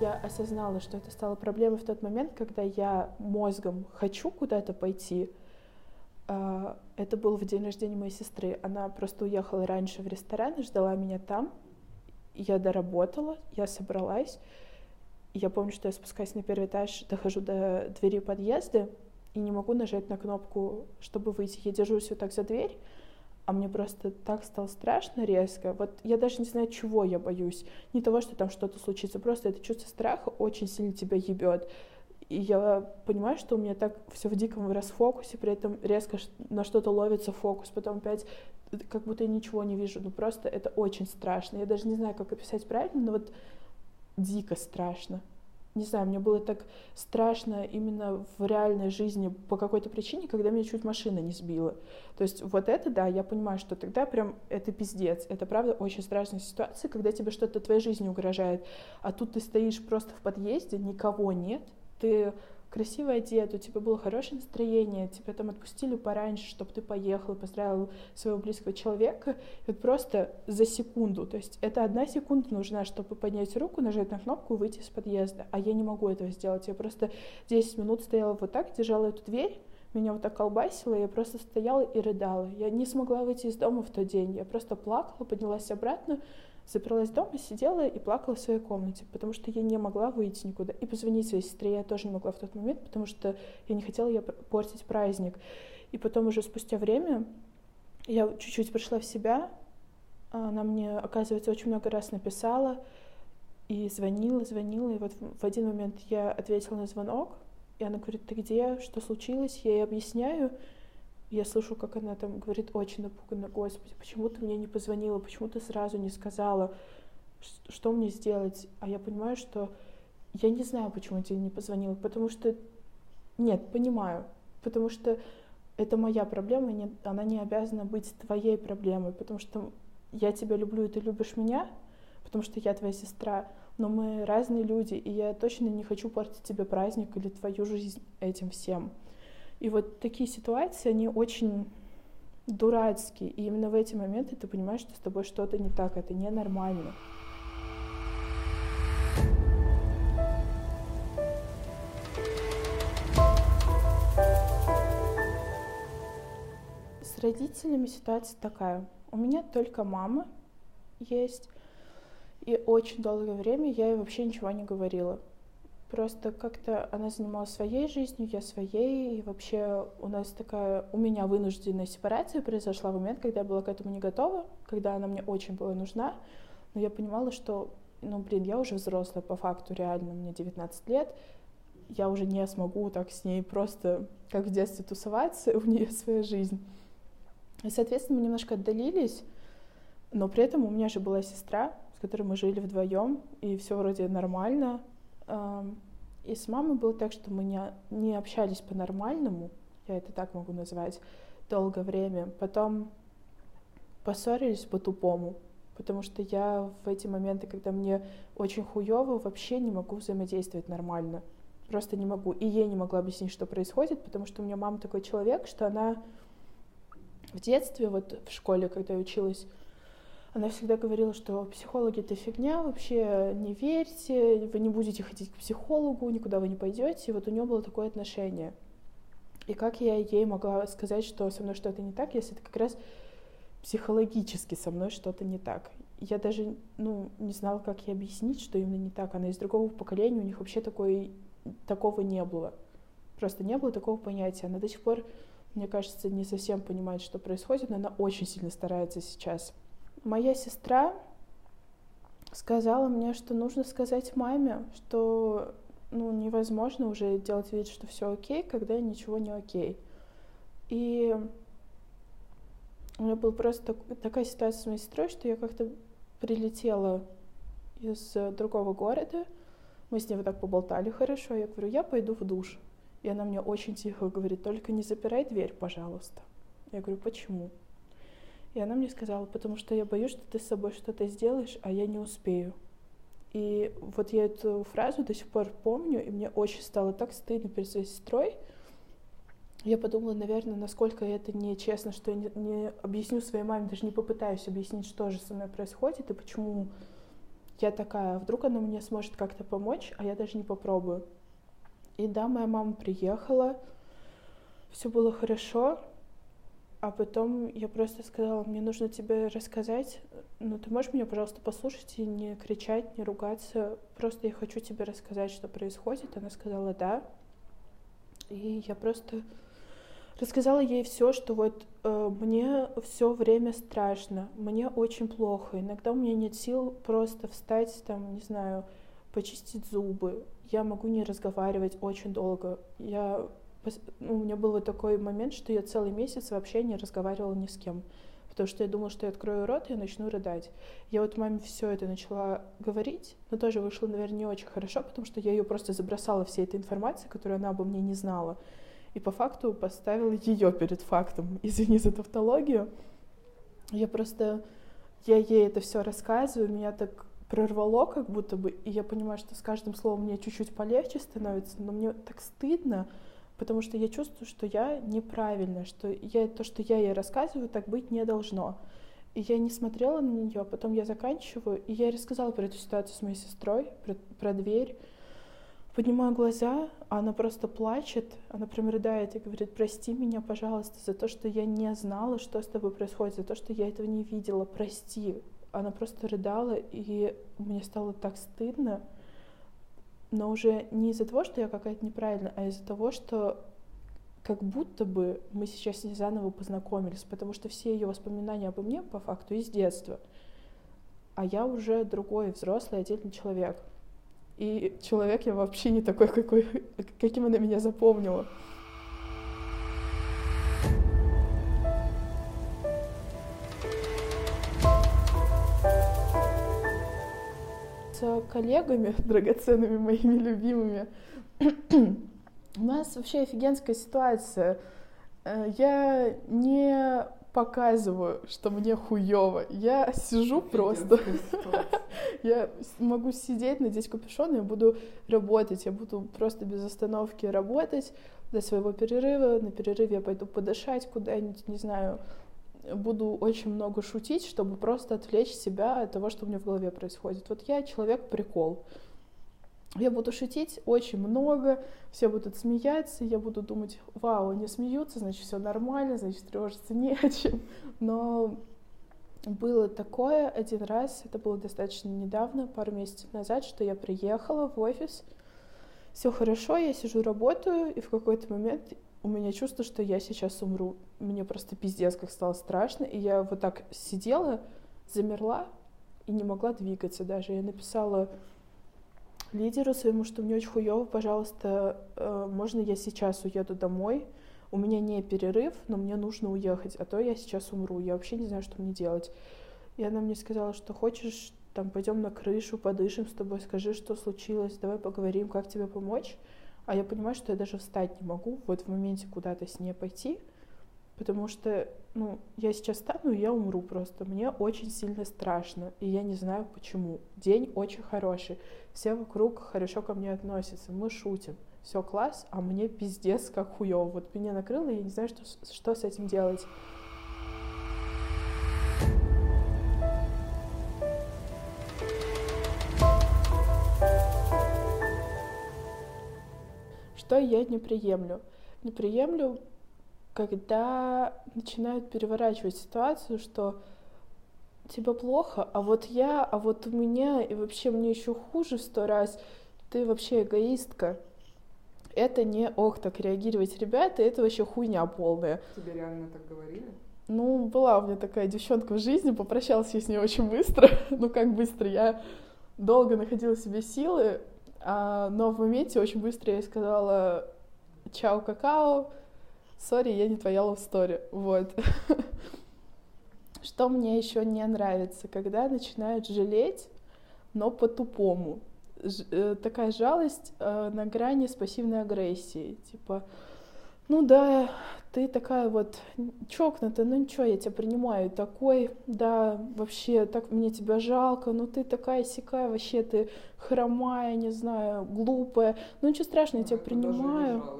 Я осознала, что это стало проблемой в тот момент, когда я мозгом хочу куда-то пойти. А, это был в день рождения моей сестры. Она просто уехала раньше в ресторан и ждала меня там. Я доработала, я собралась, я помню, что я спускаюсь на первый этаж, дохожу до двери подъезда и не могу нажать на кнопку, чтобы выйти. Я держусь вот так за дверь, а мне просто так стало страшно резко. Вот я даже не знаю, чего я боюсь. Не того, что там что-то случится, просто это чувство страха очень сильно тебя ебет. И я понимаю, что у меня так все в диком расфокусе, при этом резко на что-то ловится фокус, потом опять как будто я ничего не вижу. Ну просто это очень страшно. Я даже не знаю, как описать правильно, но вот дико страшно. Не знаю, мне было так страшно именно в реальной жизни по какой-то причине, когда меня чуть машина не сбила. То есть вот это, да, я понимаю, что тогда прям это пиздец. Это правда очень страшная ситуация, когда тебе что-то твоей жизни угрожает. А тут ты стоишь просто в подъезде, никого нет, ты красиво одет, у тебя было хорошее настроение, тебя там отпустили пораньше, чтобы ты поехал и поздравил своего близкого человека, вот просто за секунду, то есть это одна секунда нужна, чтобы поднять руку, нажать на кнопку и выйти из подъезда, а я не могу этого сделать, я просто 10 минут стояла вот так, держала эту дверь, меня вот так колбасило, я просто стояла и рыдала. Я не смогла выйти из дома в тот день. Я просто плакала, поднялась обратно, заперлась дома, сидела и плакала в своей комнате, потому что я не могла выйти никуда. И позвонить своей сестре я тоже не могла в тот момент, потому что я не хотела ей портить праздник. И потом уже спустя время я чуть-чуть пришла в себя, она мне, оказывается, очень много раз написала и звонила, звонила, и вот в один момент я ответила на звонок, и она говорит, ты где, что случилось? Я ей объясняю, я слышу, как она там говорит очень напуганно, Господи, почему ты мне не позвонила, почему ты сразу не сказала, что мне сделать? А я понимаю, что я не знаю, почему тебе не позвонила, потому что... Нет, понимаю, потому что это моя проблема, не, она не обязана быть твоей проблемой, потому что я тебя люблю, и ты любишь меня, потому что я твоя сестра, но мы разные люди, и я точно не хочу портить тебе праздник или твою жизнь этим всем. И вот такие ситуации, они очень дурацкие, и именно в эти моменты ты понимаешь, что с тобой что-то не так, это ненормально. С родителями ситуация такая. У меня только мама есть, и очень долгое время я ей вообще ничего не говорила. Просто как-то она занималась своей жизнью, я своей, и вообще у нас такая, у меня вынужденная сепарация произошла в момент, когда я была к этому не готова, когда она мне очень была нужна, но я понимала, что, ну, блин, я уже взрослая по факту, реально, мне 19 лет, я уже не смогу так с ней просто, как в детстве, тусоваться, у нее своя жизнь. И, соответственно, мы немножко отдалились, но при этом у меня же была сестра, с которой мы жили вдвоем, и все вроде нормально. И с мамой было так, что мы не, не общались по-нормальному, я это так могу назвать, долгое время. Потом поссорились по-тупому, потому что я в эти моменты, когда мне очень хуево, вообще не могу взаимодействовать нормально. Просто не могу. И ей не могла объяснить, что происходит, потому что у меня мама такой человек, что она в детстве, вот в школе, когда я училась, она всегда говорила, что психологи это фигня, вообще не верьте, вы не будете ходить к психологу, никуда вы не пойдете. И вот у нее было такое отношение. И как я ей могла сказать, что со мной что-то не так, если это как раз психологически со мной что-то не так. Я даже ну, не знала, как ей объяснить, что именно не так. Она из другого поколения, у них вообще такой, такого не было. Просто не было такого понятия. Она до сих пор мне кажется, не совсем понимает, что происходит, но она очень сильно старается сейчас. Моя сестра сказала мне, что нужно сказать маме, что ну, невозможно уже делать вид, что все окей, когда ничего не окей. И у меня была просто такая ситуация с моей сестрой, что я как-то прилетела из другого города, мы с ней вот так поболтали хорошо, я говорю, я пойду в душ. И она мне очень тихо говорит, только не запирай дверь, пожалуйста. Я говорю, почему? И она мне сказала, потому что я боюсь, что ты с собой что-то сделаешь, а я не успею. И вот я эту фразу до сих пор помню, и мне очень стало так стыдно перед своей сестрой. Я подумала, наверное, насколько это нечестно, что я не, не объясню своей маме, даже не попытаюсь объяснить, что же со мной происходит и почему я такая. Вдруг она мне сможет как-то помочь, а я даже не попробую. И да, моя мама приехала, все было хорошо, а потом я просто сказала, мне нужно тебе рассказать, ну ты можешь меня, пожалуйста, послушать и не кричать, не ругаться, просто я хочу тебе рассказать, что происходит. Она сказала да, и я просто рассказала ей все, что вот э, мне все время страшно, мне очень плохо, иногда у меня нет сил просто встать, там, не знаю, почистить зубы, я могу не разговаривать очень долго. Я, у меня был такой момент, что я целый месяц вообще не разговаривала ни с кем. Потому что я думала, что я открою рот, и начну рыдать. Я вот маме все это начала говорить, но тоже вышло, наверное, не очень хорошо, потому что я ее просто забросала всей этой информацией, которую она обо мне не знала. И по факту поставила ее перед фактом. Извини за тавтологию. Я просто... Я ей это все рассказываю, меня так прорвало как будто бы, и я понимаю, что с каждым словом мне чуть-чуть полегче становится, но мне так стыдно, потому что я чувствую, что я неправильно, что я, то, что я ей рассказываю, так быть не должно. И я не смотрела на нее, потом я заканчиваю, и я рассказала про эту ситуацию с моей сестрой, про, про дверь. Поднимаю глаза, а она просто плачет, она прям рыдает и говорит, прости меня, пожалуйста, за то, что я не знала, что с тобой происходит, за то, что я этого не видела, прости, она просто рыдала, и мне стало так стыдно, но уже не из-за того, что я какая-то неправильная, а из-за того, что как будто бы мы сейчас не заново познакомились, потому что все ее воспоминания обо мне по факту из детства. А я уже другой, взрослый, отдельный человек. И человек я вообще не такой, какой, каким она меня запомнила. С коллегами, драгоценными моими любимыми, у нас вообще офигенская ситуация. Э, я не показываю, что мне хуево. Я сижу просто. я могу сидеть, надеть капюшон, и буду работать. Я буду просто без остановки работать до своего перерыва. На перерыве я пойду подышать куда-нибудь, не знаю. Буду очень много шутить, чтобы просто отвлечь себя от того, что у меня в голове происходит. Вот я человек-прикол. Я буду шутить очень много, все будут смеяться, я буду думать, вау, они смеются, значит, все нормально, значит, тревожиться не о чем. Но было такое один раз, это было достаточно недавно, пару месяцев назад, что я приехала в офис, все хорошо, я сижу, работаю, и в какой-то момент у меня чувство, что я сейчас умру. Мне просто пиздец как стало страшно, и я вот так сидела, замерла и не могла двигаться даже. Я написала лидеру своему, что мне очень хуево, пожалуйста, э, можно я сейчас уеду домой? У меня не перерыв, но мне нужно уехать, а то я сейчас умру. Я вообще не знаю, что мне делать. И она мне сказала, что хочешь, там, пойдем на крышу, подышим с тобой, скажи, что случилось, давай поговорим, как тебе помочь. А я понимаю, что я даже встать не могу вот в моменте куда-то с ней пойти, потому что, ну, я сейчас стану, и я умру просто. Мне очень сильно страшно, и я не знаю почему. День очень хороший, все вокруг хорошо ко мне относятся, мы шутим, все класс, а мне пиздец как хуёво. Вот меня накрыло, и я не знаю, что, что с этим делать. Что я не приемлю? Не приемлю когда начинают переворачивать ситуацию, что тебе плохо, а вот я, а вот у меня, и вообще мне еще хуже в сто раз, ты вообще эгоистка. Это не ох, так реагировать, ребята, это вообще хуйня полная. Тебе реально так говорили? Ну, была у меня такая девчонка в жизни, попрощалась я с ней очень быстро. ну, как быстро, я долго находила себе силы, а, но в моменте очень быстро я сказала «Чао, какао», сори, я не твоя love story, вот. Что мне еще не нравится, когда начинают жалеть, но по-тупому. Ж, э, такая жалость э, на грани с пассивной агрессией. Типа, ну да, ты такая вот чокнутая, ну ничего, я тебя принимаю такой, да, вообще, так мне тебя жалко, ну ты такая сякая, вообще ты хромая, не знаю, глупая, ну ничего страшного, я тебя принимаю.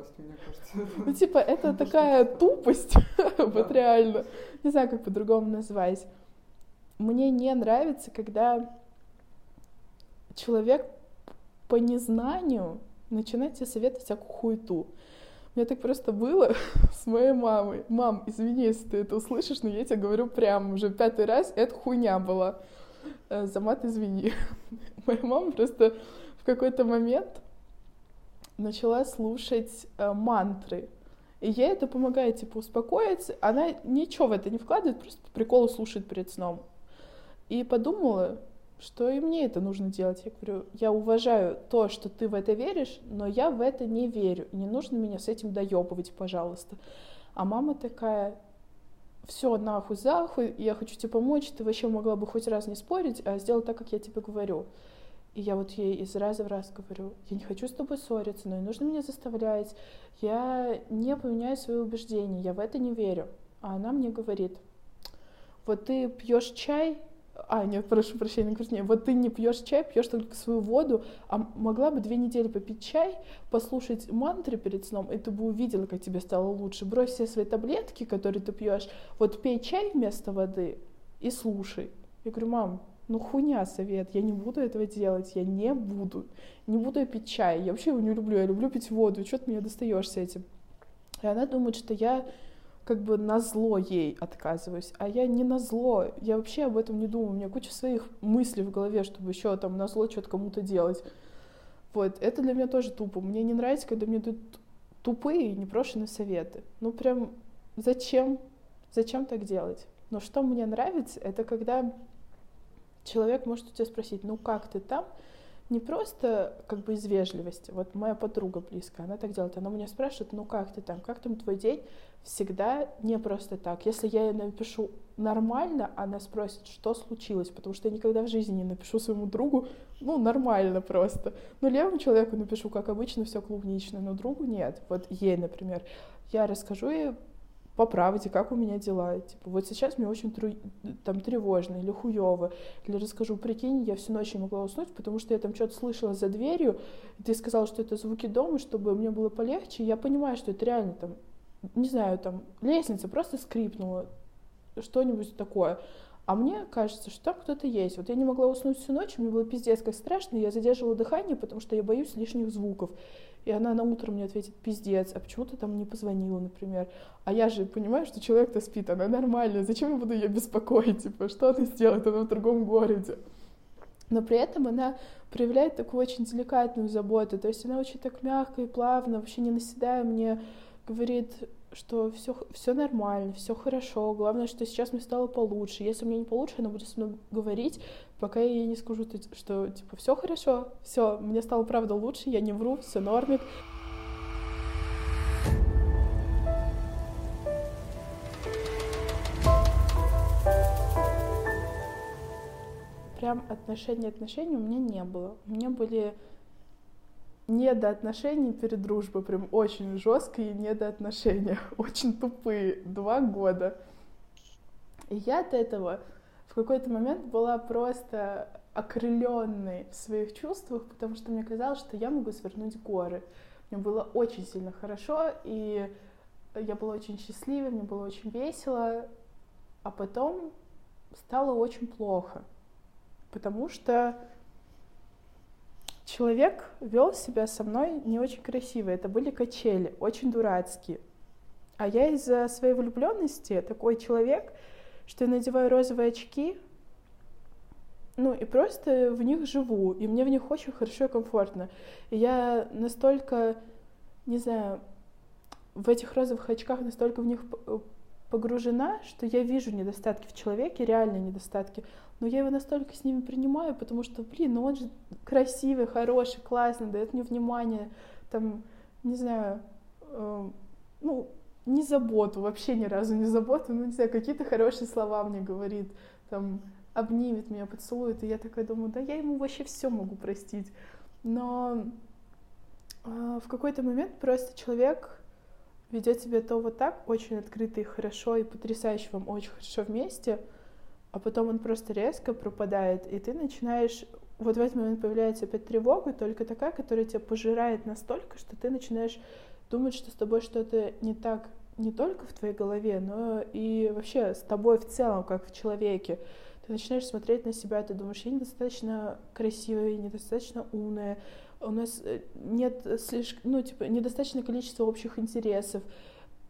Ну типа, это такая тупость, вот реально, не знаю, как по-другому назвать. Мне не нравится, когда человек по незнанию начинает тебе советовать всякую хуету. У меня так просто было с моей мамой. Мам, извини, если ты это услышишь, но я тебе говорю прямо уже пятый раз, это хуйня была. Э, за мат извини. Моя мама просто в какой-то момент начала слушать э, мантры. И ей это помогает, типа, успокоиться. Она ничего в это не вкладывает, просто по приколу слушает перед сном. И подумала, что и мне это нужно делать. Я говорю, я уважаю то, что ты в это веришь, но я в это не верю. Не нужно меня с этим доебывать, пожалуйста. А мама такая, все, нахуй, захуй, я хочу тебе помочь, ты вообще могла бы хоть раз не спорить, а сделать так, как я тебе говорю. И я вот ей из раза в раз говорю, я не хочу с тобой ссориться, но не нужно меня заставлять, я не поменяю свои убеждения, я в это не верю. А она мне говорит, вот ты пьешь чай, а, нет, прошу прощения, нет, вот ты не пьешь чай, пьешь только свою воду, а могла бы две недели попить чай, послушать мантры перед сном, и ты бы увидела, как тебе стало лучше. Брось все свои таблетки, которые ты пьешь, вот пей чай вместо воды и слушай. Я говорю, мам, ну хуйня совет, я не буду этого делать, я не буду. Не буду я пить чай, я вообще его не люблю, я люблю пить воду, что ты меня достаешь с этим? И она думает, что я как бы на зло ей отказываюсь, а я не на зло, я вообще об этом не думаю, у меня куча своих мыслей в голове, чтобы еще там на зло что-то кому-то делать. Вот, это для меня тоже тупо. Мне не нравится, когда мне дают тупые и непрошенные советы. Ну прям зачем? Зачем так делать? Но что мне нравится, это когда человек может у тебя спросить, ну как ты там? Не просто как бы из вежливости. Вот моя подруга близкая, она так делает. Она меня спрашивает, ну как ты там, как там твой день? Всегда не просто так. Если я ей напишу нормально, она спросит, что случилось, потому что я никогда в жизни не напишу своему другу, ну, нормально просто. Ну, левому человеку напишу, как обычно, все клубнично, но другу нет. Вот ей, например, я расскажу ей по правде, как у меня дела. Типа, вот сейчас мне очень тру... там тревожно или хуево. Или расскажу, прикинь, я всю ночь не могла уснуть, потому что я там что-то слышала за дверью, и ты сказал, что это звуки дома, чтобы мне было полегче. Я понимаю, что это реально там, не знаю, там лестница просто скрипнула, что-нибудь такое. А мне кажется, что там кто-то есть. Вот я не могла уснуть всю ночь, мне было пиздец как страшно, я задерживала дыхание, потому что я боюсь лишних звуков. И она на утро мне ответит, пиздец, а почему ты там не позвонила, например? А я же понимаю, что человек-то спит, она нормальная, зачем я буду ее беспокоить, типа, что она сделает, она в другом городе. Но при этом она проявляет такую очень деликатную заботу, то есть она очень так мягко и плавно, вообще не наседая мне, говорит, что все, все нормально, все хорошо. Главное, что сейчас мне стало получше. Если мне не получше, она будет со мной говорить, пока я ей не скажу, что типа все хорошо, все, мне стало правда лучше, я не вру, все нормик. Прям отношения отношений у меня не было. У меня были недоотношения перед дружбой, прям очень жесткие недоотношения, очень тупые, два года. И я от этого в какой-то момент была просто окрыленной в своих чувствах, потому что мне казалось, что я могу свернуть горы. Мне было очень сильно хорошо, и я была очень счастлива, мне было очень весело, а потом стало очень плохо, потому что человек вел себя со мной не очень красиво. Это были качели, очень дурацкие. А я из-за своей влюбленности такой человек, что я надеваю розовые очки, ну и просто в них живу, и мне в них очень хорошо и комфортно. И я настолько, не знаю, в этих розовых очках настолько в них погружена, что я вижу недостатки в человеке, реальные недостатки, но я его настолько с ними принимаю, потому что, блин, ну он же красивый, хороший, классный, дает мне внимание, там, не знаю, э, ну, не заботу, вообще ни разу не заботу, ну, не знаю, какие-то хорошие слова мне говорит, там, обнимет меня, поцелует, и я такая думаю, да я ему вообще все могу простить. Но э, в какой-то момент просто человек ведет себя то вот так, очень открыто и хорошо, и потрясающе вам очень хорошо вместе — а потом он просто резко пропадает, и ты начинаешь... Вот в этот момент появляется опять тревога, только такая, которая тебя пожирает настолько, что ты начинаешь думать, что с тобой что-то не так не только в твоей голове, но и вообще с тобой в целом, как в человеке. Ты начинаешь смотреть на себя, ты думаешь, я недостаточно красивая, недостаточно умная, у нас э, нет слишком, ну, типа, недостаточное количество общих интересов,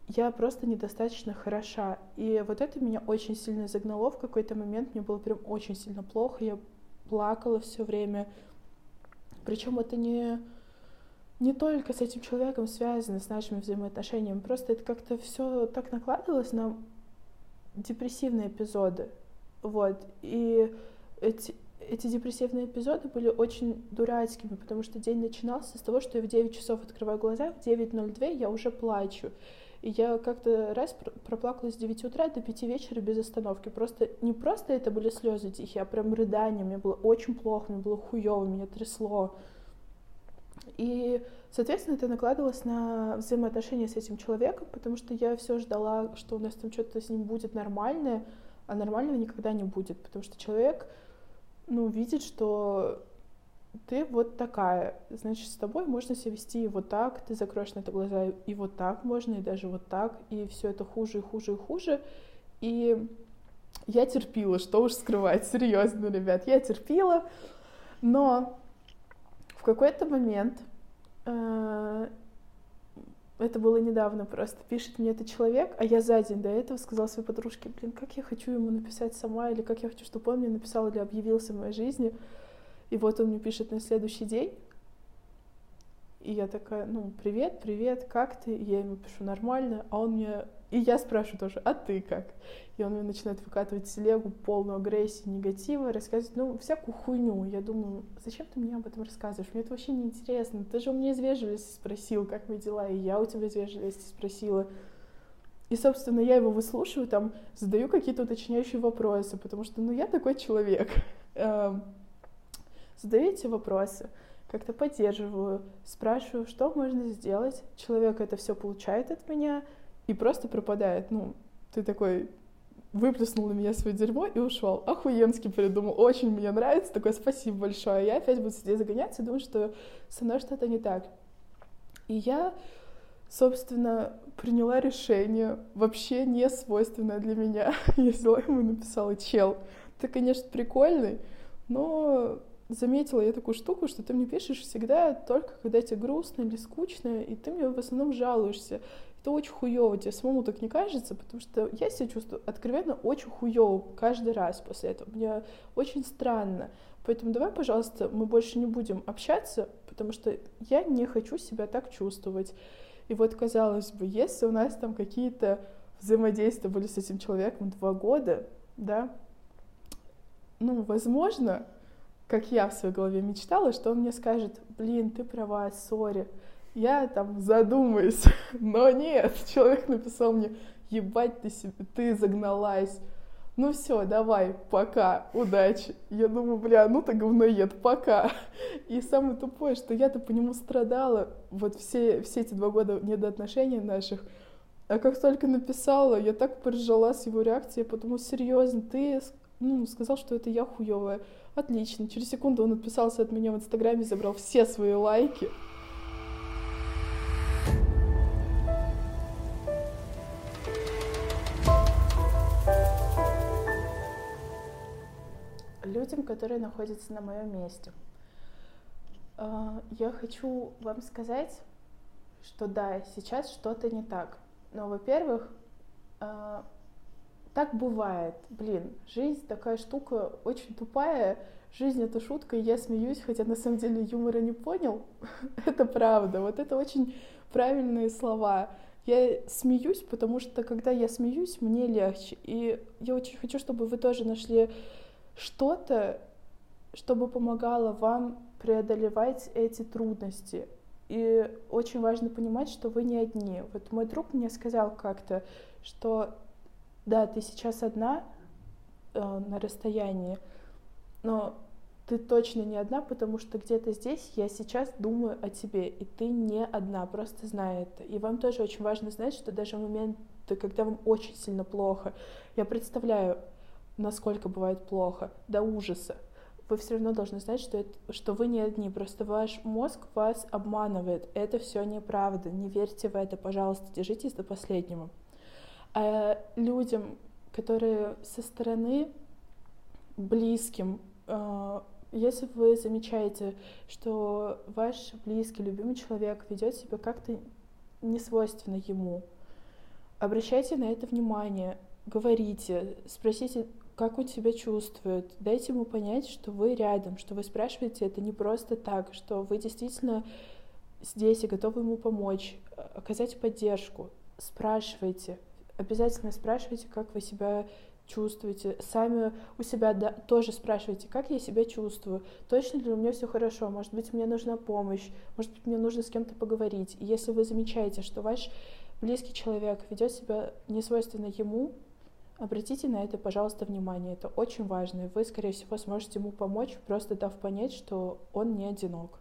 я просто недостаточно хороша. И вот это меня очень сильно загнало в какой-то момент. Мне было прям очень сильно плохо. Я плакала все время. Причем это не, не только с этим человеком связано, с нашими взаимоотношениями. Просто это как-то все так накладывалось на депрессивные эпизоды. Вот. И эти, эти депрессивные эпизоды были очень дурацкими, потому что день начинался с того, что я в 9 часов открываю глаза, в 9.02 я уже плачу. И я как-то раз проплакала с 9 утра до 5 вечера без остановки. Просто не просто это были слезы тихие, а прям рыдания. Мне было очень плохо, мне было хуево, меня трясло. И, соответственно, это накладывалось на взаимоотношения с этим человеком, потому что я все ждала, что у нас там что-то с ним будет нормальное, а нормального никогда не будет, потому что человек, ну, видит, что ты вот такая, значит, с тобой можно себя вести вот так, ты закроешь на это глаза, и вот так можно, и даже вот так, и все это хуже и хуже и хуже. И я терпила, что уж скрывать, серьезно, ребят, я терпила, но в какой-то момент, э, это было недавно просто, пишет мне этот человек, а я за день до этого сказала своей подружке, блин, как я хочу ему написать сама, или как я хочу, чтобы он мне написал или объявился в моей жизни, и вот он мне пишет на следующий день. И я такая, ну, привет, привет, как ты? И я ему пишу нормально, а он мне... И я спрашиваю тоже, а ты как? И он мне начинает выкатывать телегу, полную агрессии, негатива, рассказывать, ну, всякую хуйню. Я думаю, зачем ты мне об этом рассказываешь? Мне это вообще не интересно. Ты же у меня из вежливости спросил, как мои дела, и я у тебя из вежливости спросила. И, собственно, я его выслушиваю, там, задаю какие-то уточняющие вопросы, потому что, ну, я такой человек. Задаю эти вопросы как-то поддерживаю, спрашиваю, что можно сделать. Человек это все получает от меня и просто пропадает. Ну, ты такой выплеснул на меня свое дерьмо и ушел. Охуенский придумал, очень мне нравится, такое спасибо большое. Я опять буду сидеть загоняться и думать, что со мной что-то не так. И я, собственно, приняла решение, вообще не свойственное для меня. Я взяла ему и написала, чел, ты, конечно, прикольный, но заметила я такую штуку, что ты мне пишешь всегда только когда тебе грустно или скучно, и ты мне в основном жалуешься. Это очень хуево, тебе самому так не кажется, потому что я себя чувствую откровенно очень хуево каждый раз после этого. Мне очень странно. Поэтому давай, пожалуйста, мы больше не будем общаться, потому что я не хочу себя так чувствовать. И вот, казалось бы, если у нас там какие-то взаимодействия были с этим человеком два года, да, ну, возможно, как я в своей голове мечтала, что он мне скажет, блин, ты права, сори, я там задумаюсь. Но нет, человек написал мне, ебать ты себе, ты загналась. Ну все, давай, пока, удачи. Я думаю, бля, ну ты говноед, пока. И самое тупое, что я-то по нему страдала вот все, все эти два года недоотношений наших. А как только написала, я так поржала с его реакцией, потому серьезно, ты ну, сказал, что это я хуевая. Отлично. Через секунду он отписался от меня в Инстаграме, забрал все свои лайки. Людям, которые находятся на моем месте. А, я хочу вам сказать, что да, сейчас что-то не так. Но, во-первых, а, так бывает. Блин, жизнь такая штука очень тупая. Жизнь это шутка, и я смеюсь, хотя на самом деле юмора не понял. это правда. Вот это очень правильные слова. Я смеюсь, потому что когда я смеюсь, мне легче. И я очень хочу, чтобы вы тоже нашли что-то, чтобы помогало вам преодолевать эти трудности. И очень важно понимать, что вы не одни. Вот мой друг мне сказал как-то, что да, ты сейчас одна э, на расстоянии, но ты точно не одна, потому что где-то здесь я сейчас думаю о тебе, и ты не одна, просто знай это. И вам тоже очень важно знать, что даже в моменты, когда вам очень сильно плохо, я представляю, насколько бывает плохо, до ужаса, вы все равно должны знать, что, это, что вы не одни, просто ваш мозг вас обманывает, это все неправда, не верьте в это, пожалуйста, держитесь до последнего а людям, которые со стороны близким, а, если вы замечаете, что ваш близкий, любимый человек ведет себя как-то не свойственно ему, обращайте на это внимание, говорите, спросите, как он себя чувствует, дайте ему понять, что вы рядом, что вы спрашиваете это не просто так, что вы действительно здесь и готовы ему помочь, оказать поддержку. Спрашивайте, обязательно спрашивайте, как вы себя чувствуете. Сами у себя да, тоже спрашивайте, как я себя чувствую, точно ли у меня все хорошо, может быть, мне нужна помощь, может быть, мне нужно с кем-то поговорить. И если вы замечаете, что ваш близкий человек ведет себя несвойственно ему, обратите на это, пожалуйста, внимание. Это очень важно, и вы, скорее всего, сможете ему помочь, просто дав понять, что он не одинок.